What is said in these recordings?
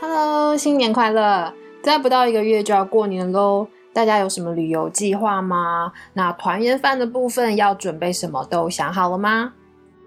Hello，新年快乐！再不到一个月就要过年喽，大家有什么旅游计划吗？那团圆饭的部分要准备什么？都想好了吗？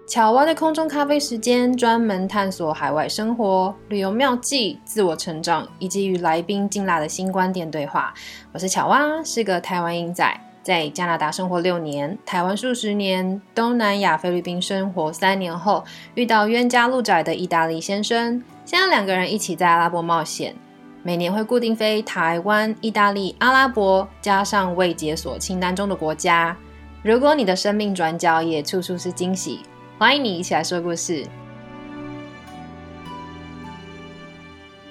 巧蛙的空中咖啡时间，专门探索海外生活、旅游妙计、自我成长，以及与来宾劲辣的新观点对话。我是巧蛙，是个台湾英仔，在加拿大生活六年，台湾数十年，东南亚菲律宾生活三年后，遇到冤家路窄的意大利先生，现在两个人一起在阿拉伯冒险。每年会固定飞台湾、意大利、阿拉伯，加上未解锁清单中的国家。如果你的生命转角也处处是惊喜。欢迎你一起来说故事。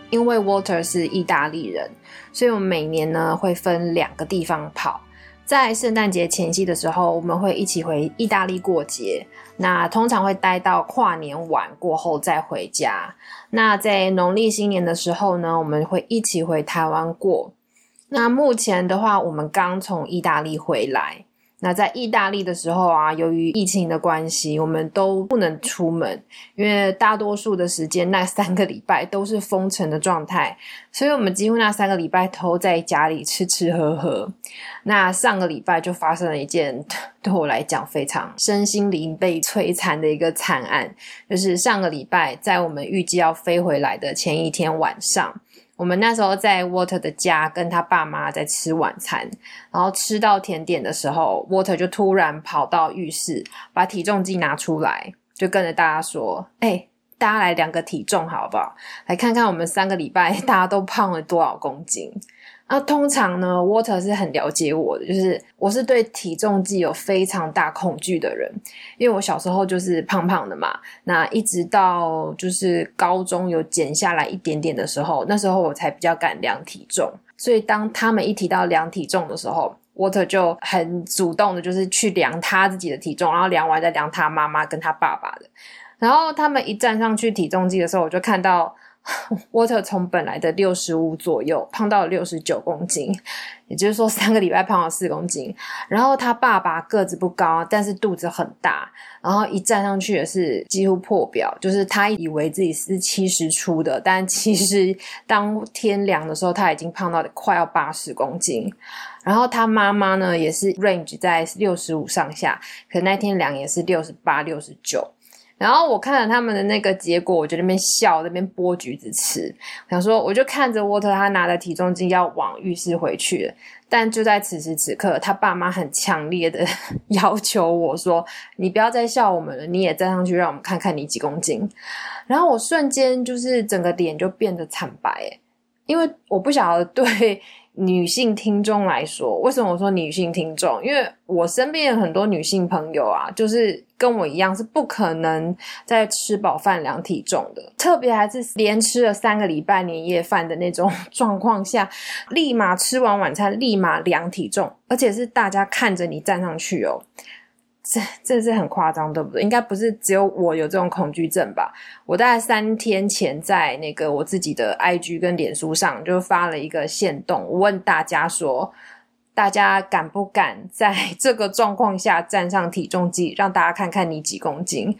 因为 Walter 是意大利人，所以我们每年呢会分两个地方跑。在圣诞节前夕的时候，我们会一起回意大利过节。那通常会待到跨年晚过后再回家。那在农历新年的时候呢，我们会一起回台湾过。那目前的话，我们刚从意大利回来。那在意大利的时候啊，由于疫情的关系，我们都不能出门，因为大多数的时间那三个礼拜都是封城的状态，所以我们几乎那三个礼拜都在家里吃吃喝喝。那上个礼拜就发生了一件 对我来讲非常身心灵被摧残的一个惨案，就是上个礼拜在我们预计要飞回来的前一天晚上。我们那时候在 Water 的家跟他爸妈在吃晚餐，然后吃到甜点的时候，Water 就突然跑到浴室，把体重计拿出来，就跟着大家说：“哎，大家来量个体重好不好？来看看我们三个礼拜 大家都胖了多少公斤。”那通常呢，Water 是很了解我的，就是我是对体重计有非常大恐惧的人，因为我小时候就是胖胖的嘛。那一直到就是高中有减下来一点点的时候，那时候我才比较敢量体重。所以当他们一提到量体重的时候，Water 就很主动的，就是去量他自己的体重，然后量完再量他妈妈跟他爸爸的。然后他们一站上去体重计的时候，我就看到。Water 从本来的六十五左右胖到了六十九公斤，也就是说三个礼拜胖了四公斤。然后他爸爸个子不高，但是肚子很大，然后一站上去也是几乎破表，就是他以为自己是七十出的，但其实当天量的时候他已经胖到快要八十公斤。然后他妈妈呢也是 range 在六十五上下，可那天量也是六十八、六十九。然后我看了他们的那个结果，我就那边笑，那边剥橘子吃。想说，我就看着沃特，他拿着体重计要往浴室回去了。但就在此时此刻，他爸妈很强烈的 要求我说：“你不要再笑我们了，你也站上去，让我们看看你几公斤。”然后我瞬间就是整个脸就变得惨白，因为我不晓得对。女性听众来说，为什么我说女性听众？因为我身边有很多女性朋友啊，就是跟我一样是不可能在吃饱饭量体重的，特别还是连吃了三个礼拜年夜饭的那种状况下，立马吃完晚餐立马量体重，而且是大家看着你站上去哦。这这是很夸张，对不对？应该不是只有我有这种恐惧症吧？我大概三天前在那个我自己的 IG 跟脸书上就发了一个线动，我问大家说，大家敢不敢在 这个状况下站上体重计，让大家看看你几公斤？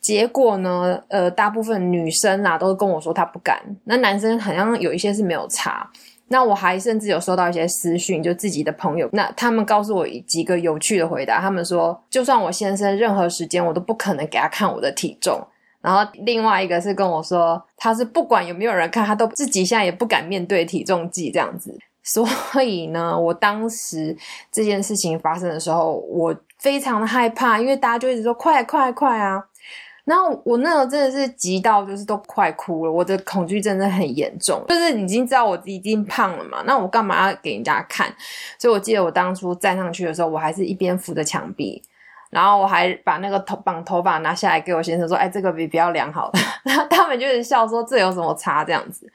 结果呢，呃，大部分女生啊都跟我说她不敢，那男生好像有一些是没有查。那我还甚至有收到一些私讯，就自己的朋友，那他们告诉我几个有趣的回答。他们说，就算我先生任何时间，我都不可能给他看我的体重。然后另外一个是跟我说，他是不管有没有人看，他都自己现在也不敢面对体重计这样子。所以呢，我当时这件事情发生的时候，我非常的害怕，因为大家就一直说快快快啊。然后我那时候真的是急到就是都快哭了，我的恐惧症真的很严重，就是已经知道我已经胖了嘛，那我干嘛要给人家看？所以我记得我当初站上去的时候，我还是一边扶着墙壁，然后我还把那个头绑头发拿下来给我先生说：“哎，这个比比较良好。” 然后他们就是笑说：“这有什么差？”这样子。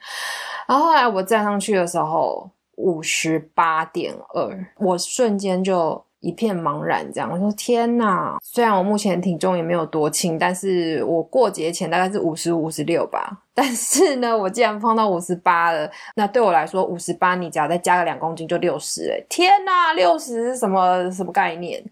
然后后来我站上去的时候，五十八点二，我瞬间就。一片茫然，这样我说天哪！虽然我目前体重也没有多轻，但是我过节前大概是五十五、十六吧。但是呢，我竟然胖到五十八了，那对我来说，五十八你只要再加个两公斤就六十，哎，天哪，六十什么什么概念？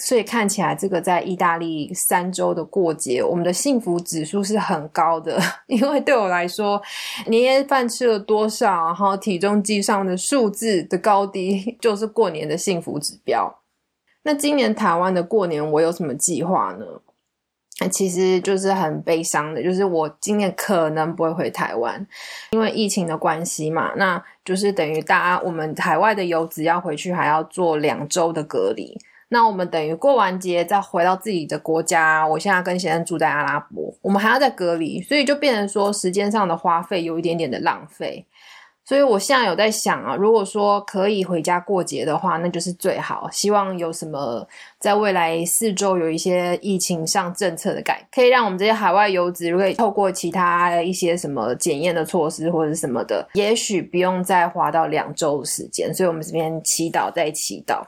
所以看起来这个在意大利三周的过节，我们的幸福指数是很高的。因为对我来说，年夜饭吃了多少，然后体重计上的数字的高低，就是过年的幸福指标。那今年台湾的过年，我有什么计划呢？其实就是很悲伤的，就是我今年可能不会回台湾，因为疫情的关系嘛。那就是等于大家我们海外的游子要回去，还要做两周的隔离。那我们等于过完节再回到自己的国家。我现在跟先生住在阿拉伯，我们还要再隔离，所以就变成说时间上的花费有一点点的浪费。所以我现在有在想啊，如果说可以回家过节的话，那就是最好。希望有什么在未来四周有一些疫情上政策的改，可以让我们这些海外游子，如果透过其他一些什么检验的措施或者什么的，也许不用再花到两周的时间。所以我们这边祈祷在祈祷。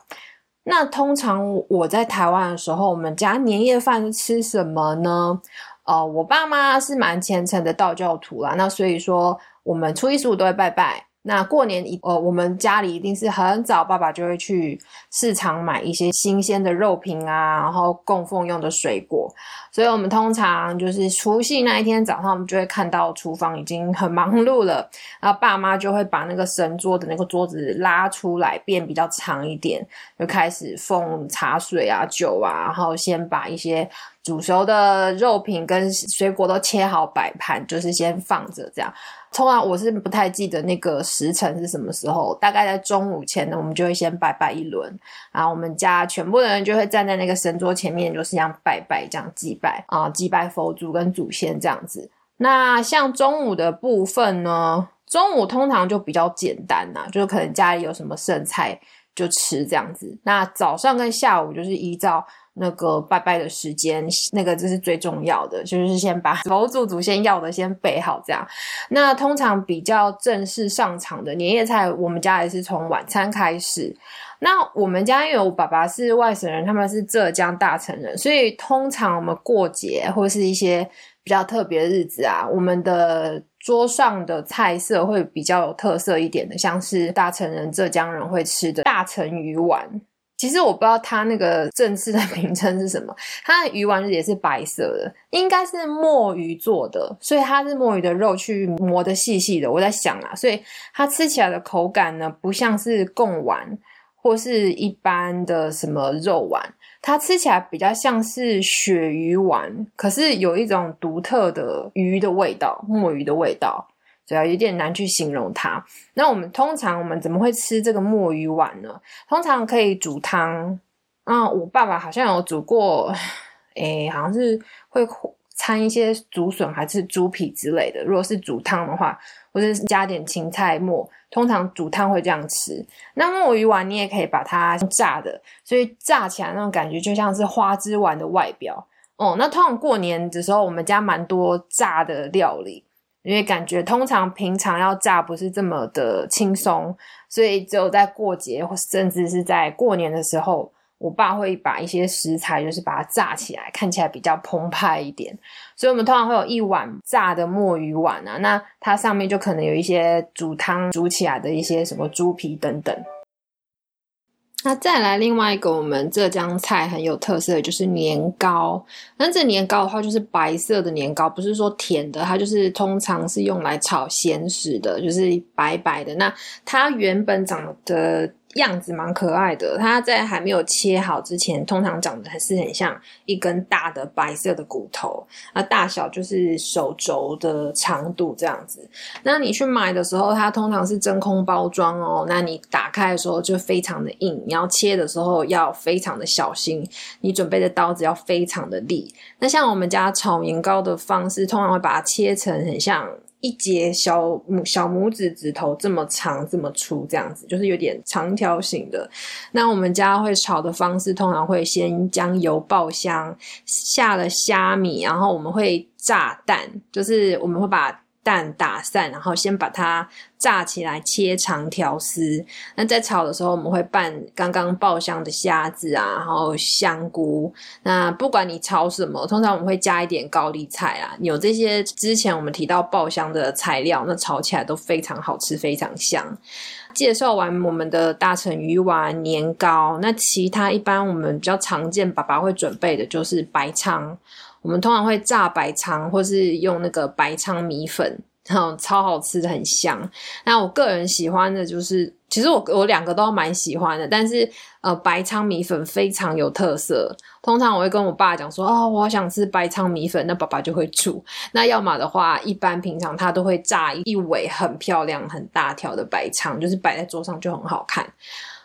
那通常我在台湾的时候，我们家年夜饭吃什么呢？呃，我爸妈是蛮虔诚的道教徒啦，那所以说。我们初一十五都会拜拜。那过年一呃，我们家里一定是很早，爸爸就会去市场买一些新鲜的肉品啊，然后供奉用的水果。所以我们通常就是除夕那一天早上，我们就会看到厨房已经很忙碌了，然后爸妈就会把那个神桌的那个桌子拉出来，变比较长一点，就开始奉茶水啊、酒啊，然后先把一些煮熟的肉品跟水果都切好摆盘，就是先放着这样。通常我是不太记得那个时辰是什么时候，大概在中午前呢，我们就会先拜拜一轮，然后我们家全部的人就会站在那个神桌前面，就是这样拜拜，这样祭拜啊，祭拜佛祖跟祖先这样子。那像中午的部分呢，中午通常就比较简单呐，就是可能家里有什么剩菜就吃这样子。那早上跟下午就是依照。那个拜拜的时间，那个这是最重要的，就是先把佛祖祖先要的先备好，这样。那通常比较正式上场的年夜菜，我们家也是从晚餐开始。那我们家因为我爸爸是外省人，他们是浙江大城人，所以通常我们过节或是一些比较特别的日子啊，我们的桌上的菜色会比较有特色一点的，像是大城人、浙江人会吃的大成鱼丸。其实我不知道它那个正式的名称是什么，它的鱼丸也是白色的，应该是墨鱼做的，所以它是墨鱼的肉去磨的细细的。我在想啊，所以它吃起来的口感呢，不像是贡丸或是一般的什么肉丸，它吃起来比较像是鳕鱼丸，可是有一种独特的鱼的味道，墨鱼的味道。主要有点难去形容它。那我们通常我们怎么会吃这个墨鱼丸呢？通常可以煮汤。啊，我爸爸好像有煮过，诶，好像是会掺一些竹笋还是猪皮之类的。如果是煮汤的话，或者是加点芹菜末，通常煮汤会这样吃。那墨鱼丸你也可以把它炸的，所以炸起来那种感觉就像是花枝丸的外表。哦，那通常过年的时候，我们家蛮多炸的料理。因为感觉通常平常要炸不是这么的轻松，所以只有在过节或甚至是在过年的时候，我爸会把一些食材就是把它炸起来，看起来比较澎湃一点。所以我们通常会有一碗炸的墨鱼丸啊，那它上面就可能有一些煮汤煮起来的一些什么猪皮等等。那再来另外一个我们浙江菜很有特色的就是年糕。那这年糕的话就是白色的年糕，不是说甜的，它就是通常是用来炒咸食的，就是白白的。那它原本长得。样子蛮可爱的，它在还没有切好之前，通常长得还是很像一根大的白色的骨头，那大小就是手肘的长度这样子。那你去买的时候，它通常是真空包装哦，那你打开的时候就非常的硬，你要切的时候要非常的小心，你准备的刀子要非常的利。那像我们家炒年糕的方式，通常会把它切成很像。一节小拇小拇指指头这么长这么粗这样子，就是有点长条形的。那我们家会炒的方式，通常会先将油爆香，下了虾米，然后我们会炸蛋，就是我们会把。蛋打散，然后先把它炸起来，切长条丝。那在炒的时候，我们会拌刚刚爆香的虾子啊，然后香菇。那不管你炒什么，通常我们会加一点高丽菜啊。有这些之前我们提到爆香的材料，那炒起来都非常好吃，非常香。介绍完我们的大成鱼丸、年糕，那其他一般我们比较常见，爸爸会准备的就是白鲳。我们通常会炸白鲳，或是用那个白鲳米粉，然后超好吃的，很香。那我个人喜欢的就是，其实我我两个都蛮喜欢的，但是呃，白鲳米粉非常有特色。通常我会跟我爸讲说，哦，我想吃白鲳米粉，那爸爸就会煮。那要么的话，一般平常他都会炸一尾很漂亮、很大条的白鲳，就是摆在桌上就很好看。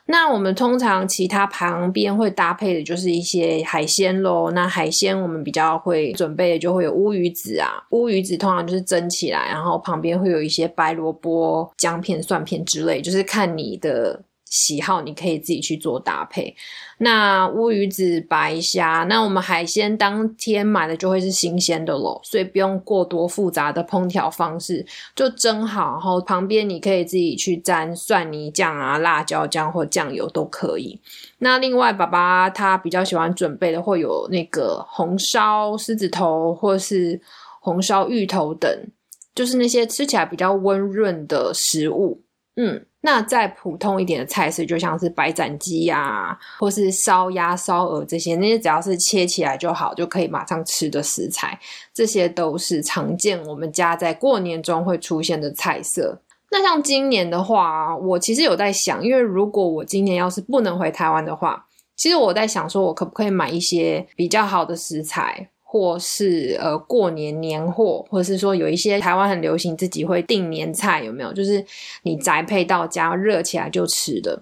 那我们通常其他旁边会搭配的就是一些海鲜喽。那海鲜我们比较会准备的就会有乌鱼子啊，乌鱼子通常就是蒸起来，然后旁边会有一些白萝卜、姜片、蒜片之类，就是看你的。喜好你可以自己去做搭配。那乌鱼子、白虾，那我们海鲜当天买的就会是新鲜的咯，所以不用过多复杂的烹调方式，就蒸好，然后旁边你可以自己去沾蒜泥酱啊、辣椒酱或酱油都可以。那另外，爸爸他比较喜欢准备的会有那个红烧狮子头或是红烧芋头等，就是那些吃起来比较温润的食物。嗯。那再普通一点的菜式，就像是白斩鸡呀，或是烧鸭、烧鹅这些，那些只要是切起来就好，就可以马上吃的食材，这些都是常见我们家在过年中会出现的菜色。那像今年的话，我其实有在想，因为如果我今年要是不能回台湾的话，其实我在想说，我可不可以买一些比较好的食材。或是呃过年年货，或者是说有一些台湾很流行自己会订年菜，有没有？就是你宅配到家热起来就吃的。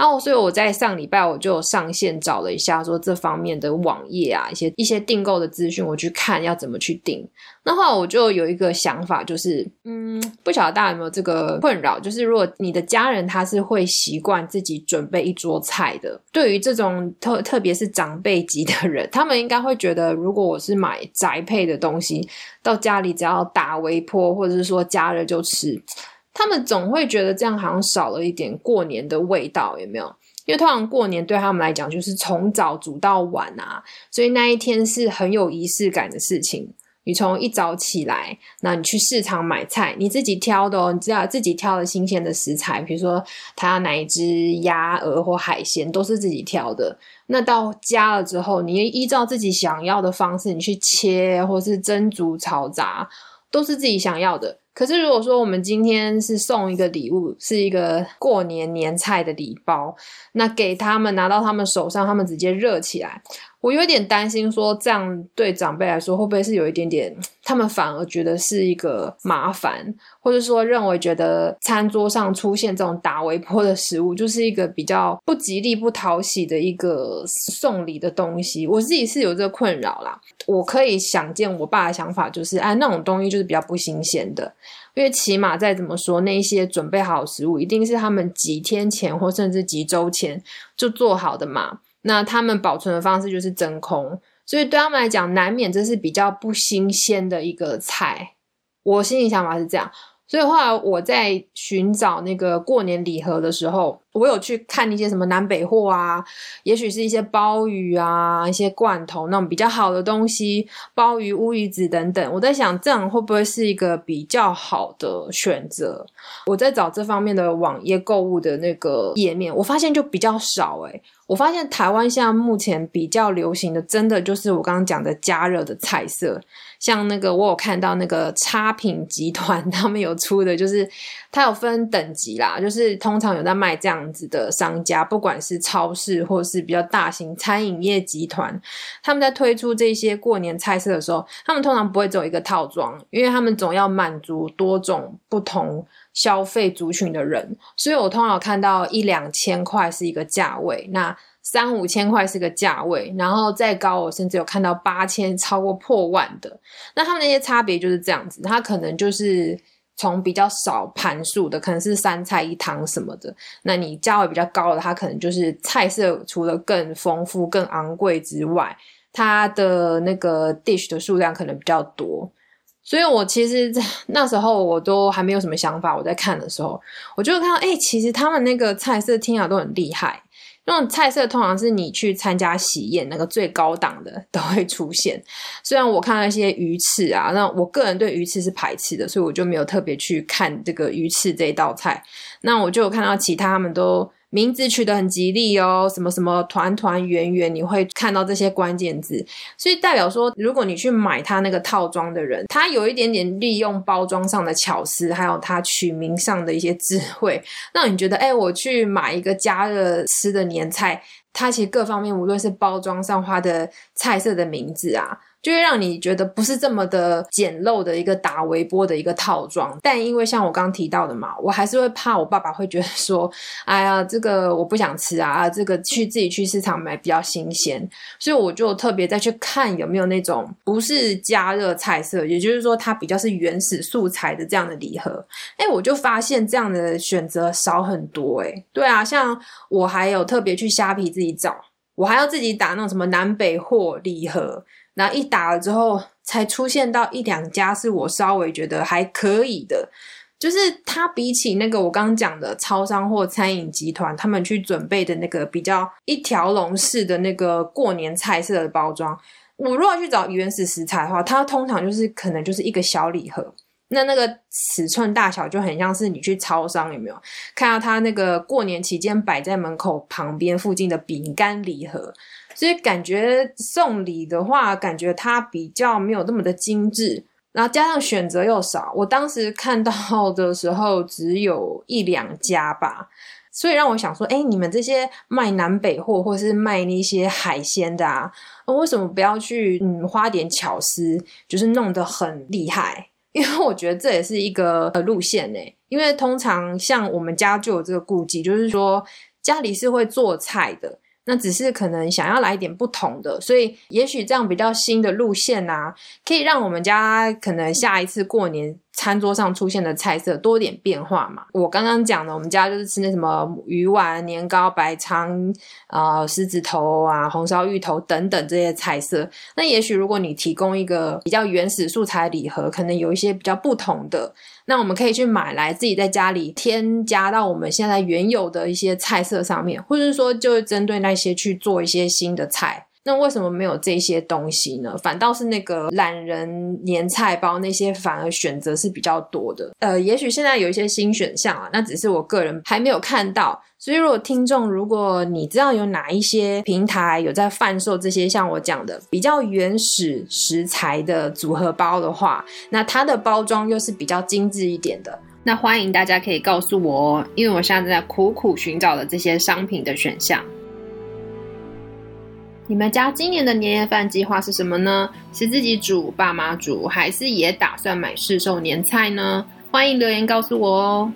然后，所以我在上礼拜我就上线找了一下，说这方面的网页啊，一些一些订购的资讯，我去看要怎么去订。那后来我就有一个想法，就是嗯，不晓得大家有没有这个困扰，就是如果你的家人他是会习惯自己准备一桌菜的，对于这种特特别是长辈级的人，他们应该会觉得，如果我是买宅配的东西到家里，只要打微波或者是说加热就吃。他们总会觉得这样好像少了一点过年的味道，有没有？因为通常过年对他们来讲就是从早煮到晚啊，所以那一天是很有仪式感的事情。你从一早起来，那你去市场买菜，你自己挑的哦，你知道自己挑的新鲜的食材，比如说他要哪一只鸭、鹅或海鲜，都是自己挑的。那到家了之后，你依照自己想要的方式，你去切或是蒸、煮、炒、炸，都是自己想要的。可是，如果说我们今天是送一个礼物，是一个过年年菜的礼包，那给他们拿到他们手上，他们直接热起来。我有点担心，说这样对长辈来说会不会是有一点点，他们反而觉得是一个麻烦，或者说认为觉得餐桌上出现这种打微波的食物，就是一个比较不吉利、不讨喜的一个送礼的东西。我自己是有这个困扰啦。我可以想见我爸的想法，就是哎，那种东西就是比较不新鲜的，因为起码再怎么说，那些准备好食物一定是他们几天前或甚至几周前就做好的嘛。那他们保存的方式就是真空，所以对他们来讲，难免这是比较不新鲜的一个菜。我心里想法是这样。所以后来我在寻找那个过年礼盒的时候，我有去看一些什么南北货啊，也许是一些鲍鱼啊、一些罐头那种比较好的东西，鲍鱼、乌鱼子等等。我在想，这样会不会是一个比较好的选择？我在找这方面的网页购物的那个页面，我发现就比较少诶我发现台湾现在目前比较流行的，真的就是我刚刚讲的加热的菜色。像那个，我有看到那个差品集团，他们有出的，就是它有分等级啦，就是通常有在卖这样子的商家，不管是超市或是比较大型餐饮业集团，他们在推出这些过年菜色的时候，他们通常不会只有一个套装，因为他们总要满足多种不同消费族群的人，所以我通常看到一两千块是一个价位，那。三五千块是个价位，然后再高，我甚至有看到八千超过破万的。那他们那些差别就是这样子，它可能就是从比较少盘数的，可能是三菜一汤什么的。那你价位比较高的，它可能就是菜色除了更丰富、更昂贵之外，它的那个 dish 的数量可能比较多。所以我其实 那时候我都还没有什么想法。我在看的时候，我就看到，哎，其实他们那个菜色听起来都很厉害。那种菜色通常是你去参加喜宴，那个最高档的都会出现。虽然我看到一些鱼翅啊，那我个人对鱼翅是排斥的，所以我就没有特别去看这个鱼翅这一道菜。那我就有看到其他他们都。名字取得很吉利哦，什么什么团团圆圆，你会看到这些关键字，所以代表说，如果你去买它那个套装的人，他有一点点利用包装上的巧思，还有他取名上的一些智慧，让你觉得，哎，我去买一个加热吃的年菜，它其实各方面，无论是包装上花的菜色的名字啊。就会让你觉得不是这么的简陋的一个打微波的一个套装，但因为像我刚刚提到的嘛，我还是会怕我爸爸会觉得说，哎呀，这个我不想吃啊，这个去自己去市场买比较新鲜，所以我就特别再去看有没有那种不是加热菜色，也就是说它比较是原始素材的这样的礼盒，哎，我就发现这样的选择少很多，哎，对啊，像我还有特别去虾皮自己找，我还要自己打那种什么南北货礼盒。然后一打了之后，才出现到一两家是我稍微觉得还可以的，就是它比起那个我刚刚讲的超商或餐饮集团，他们去准备的那个比较一条龙式的那个过年菜色的包装，我如果去找原始食材的话，它通常就是可能就是一个小礼盒，那那个尺寸大小就很像是你去超商有没有看到它那个过年期间摆在门口旁边附近的饼干礼盒。所以感觉送礼的话，感觉它比较没有那么的精致，然后加上选择又少。我当时看到的时候只有一两家吧，所以让我想说，哎，你们这些卖南北货或是卖那些海鲜的啊，为什么不要去嗯花点巧思，就是弄得很厉害？因为我觉得这也是一个呃路线呢。因为通常像我们家就有这个顾忌，就是说家里是会做菜的。那只是可能想要来一点不同的，所以也许这样比较新的路线啊，可以让我们家可能下一次过年。餐桌上出现的菜色多点变化嘛？我刚刚讲的，我们家就是吃那什么鱼丸、年糕、白鲳啊、狮子头啊、红烧芋头等等这些菜色。那也许如果你提供一个比较原始素材礼盒，可能有一些比较不同的，那我们可以去买来自己在家里添加到我们现在原有的一些菜色上面，或者是说就针对那些去做一些新的菜。那为什么没有这些东西呢？反倒是那个懒人年菜包那些，反而选择是比较多的。呃，也许现在有一些新选项啊，那只是我个人还没有看到。所以，如果听众，如果你知道有哪一些平台有在贩售这些像我讲的比较原始食材的组合包的话，那它的包装又是比较精致一点的，那欢迎大家可以告诉我哦，因为我现在在苦苦寻找的这些商品的选项。你们家今年的年夜饭计划是什么呢？是自己煮、爸妈煮，还是也打算买市售年菜呢？欢迎留言告诉我哦。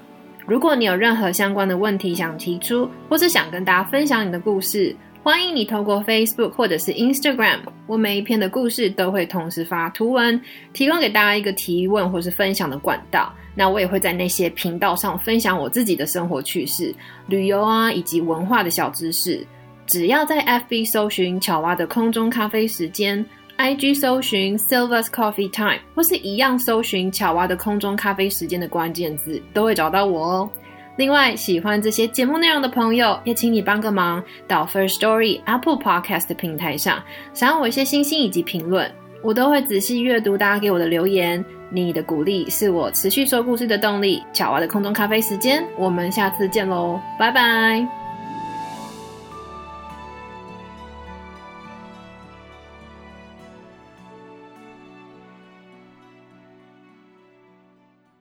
如果你有任何相关的问题想提出，或是想跟大家分享你的故事，欢迎你透过 Facebook 或者是 Instagram，我每一篇的故事都会同时发图文，提供给大家一个提问或是分享的管道。那我也会在那些频道上分享我自己的生活趣事、旅游啊，以及文化的小知识。只要在 FB 搜寻巧蛙的空中咖啡时间，IG 搜寻 Silver's Coffee Time，或是一样搜寻巧蛙的空中咖啡时间的关键字，都会找到我哦。另外，喜欢这些节目内容的朋友，也请你帮个忙，到 First Story Apple Podcast 的平台上，赏我一些星星以及评论，我都会仔细阅读大家给我的留言。你的鼓励是我持续说故事的动力。巧蛙的空中咖啡时间，我们下次见喽，拜拜。